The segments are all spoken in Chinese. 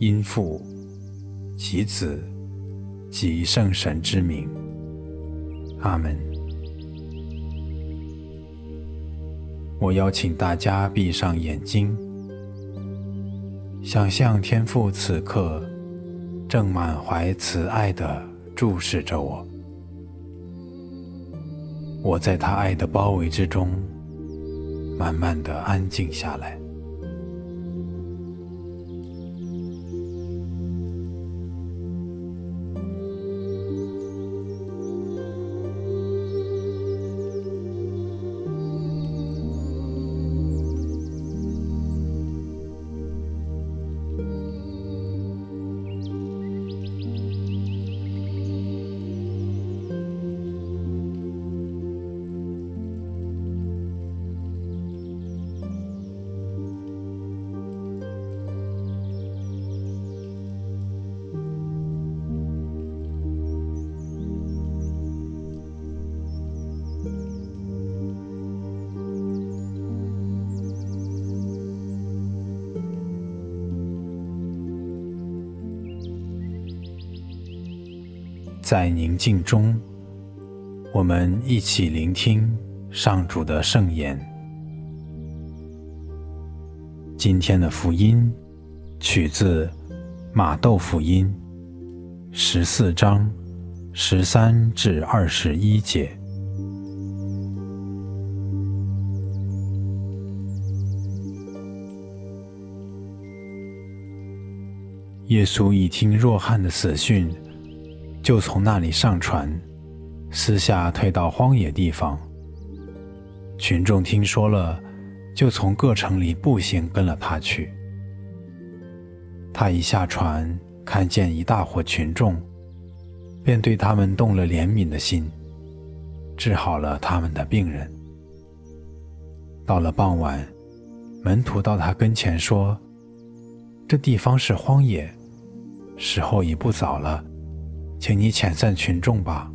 因父及子及圣神之名，阿门。我邀请大家闭上眼睛，想象天父此刻正满怀慈爱地注视着我，我在他爱的包围之中，慢慢地安静下来。在宁静中，我们一起聆听上主的圣言。今天的福音取自马窦福音十四章十三至二十一节。耶稣一听若翰的死讯。就从那里上船，私下退到荒野地方。群众听说了，就从各城里步行跟了他去。他一下船，看见一大伙群众，便对他们动了怜悯的心，治好了他们的病人。到了傍晚，门徒到他跟前说：“这地方是荒野，时候已不早了。”请你遣散群众吧，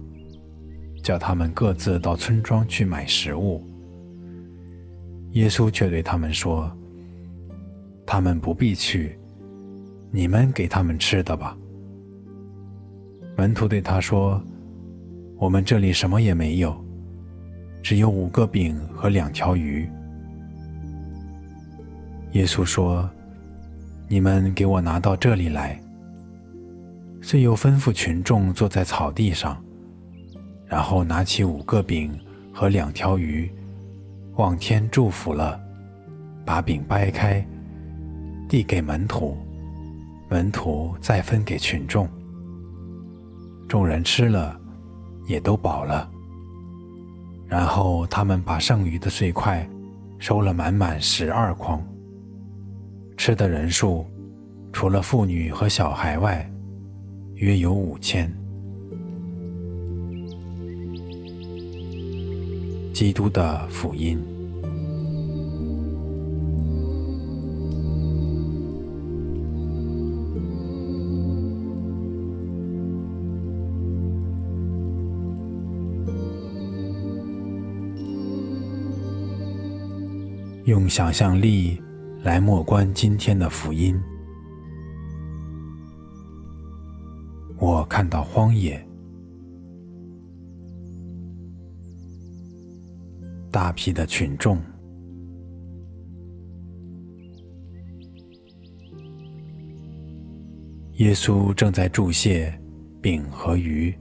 叫他们各自到村庄去买食物。耶稣却对他们说：“他们不必去，你们给他们吃的吧。”门徒对他说：“我们这里什么也没有，只有五个饼和两条鱼。”耶稣说：“你们给我拿到这里来。”遂又吩咐群众坐在草地上，然后拿起五个饼和两条鱼，望天祝福了，把饼掰开，递给门徒，门徒再分给群众。众人吃了，也都饱了。然后他们把剩余的碎块收了满满十二筐。吃的人数，除了妇女和小孩外，约有五千。基督的福音。用想象力来默观今天的福音。我看到荒野，大批的群众，耶稣正在注谢饼和鱼。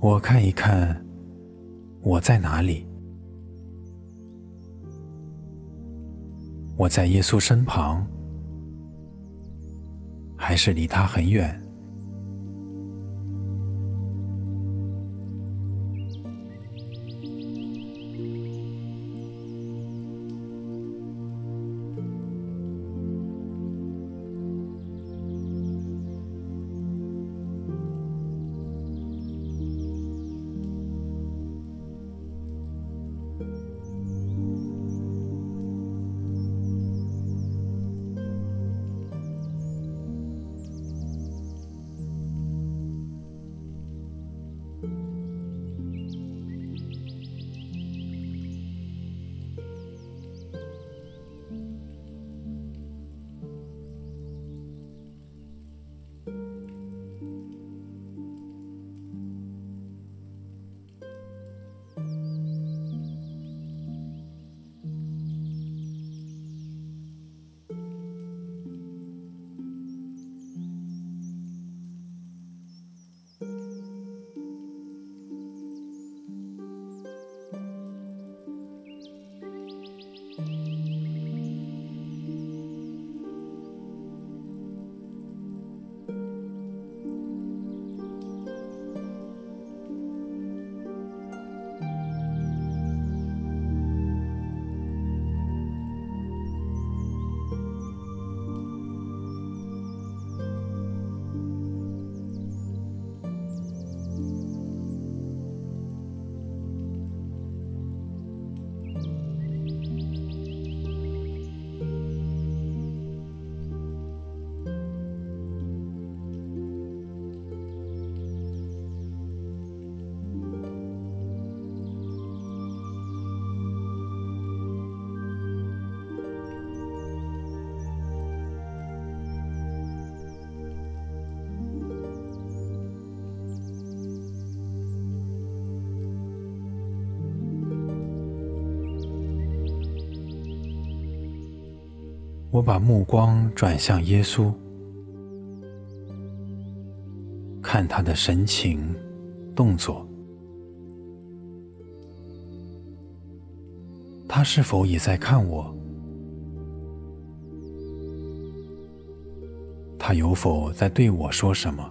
我看一看，我在哪里？我在耶稣身旁，还是离他很远？我把目光转向耶稣，看他的神情、动作，他是否也在看我？他有否在对我说什么？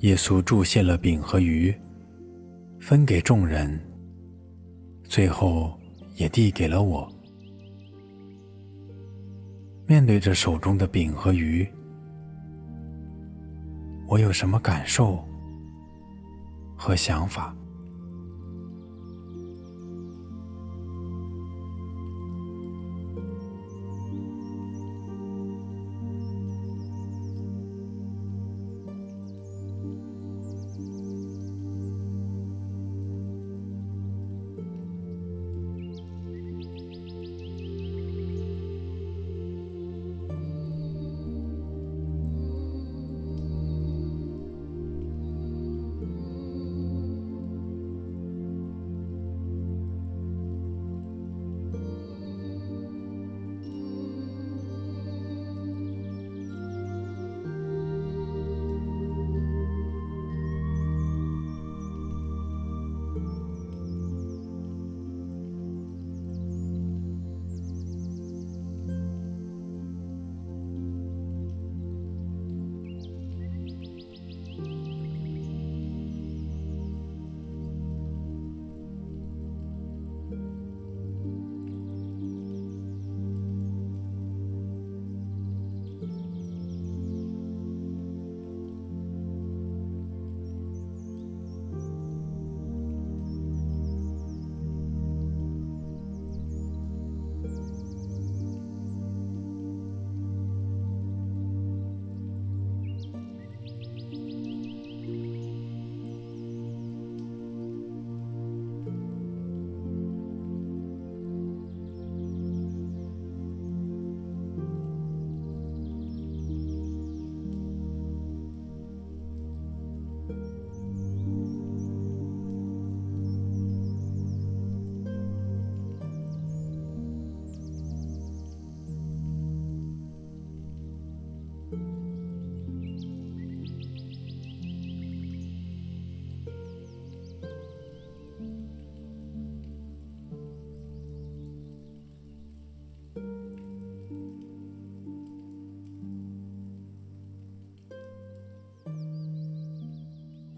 耶稣注谢了饼和鱼，分给众人，最后也递给了我。面对着手中的饼和鱼，我有什么感受和想法？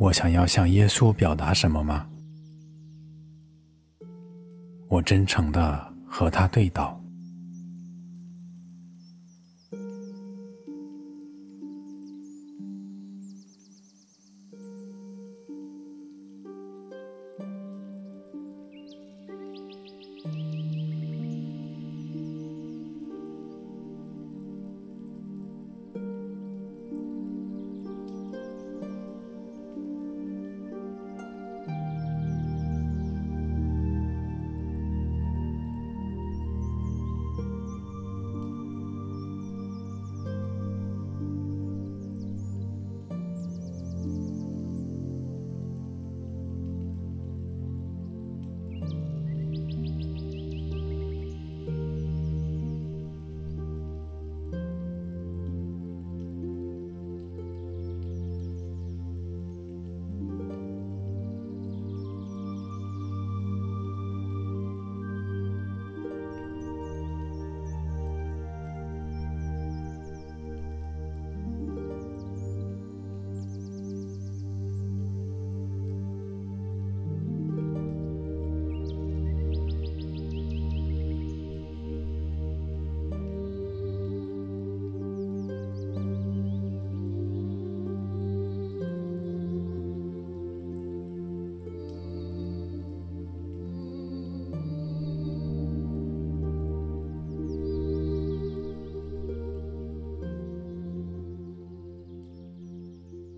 我想要向耶稣表达什么吗？我真诚地和他对道。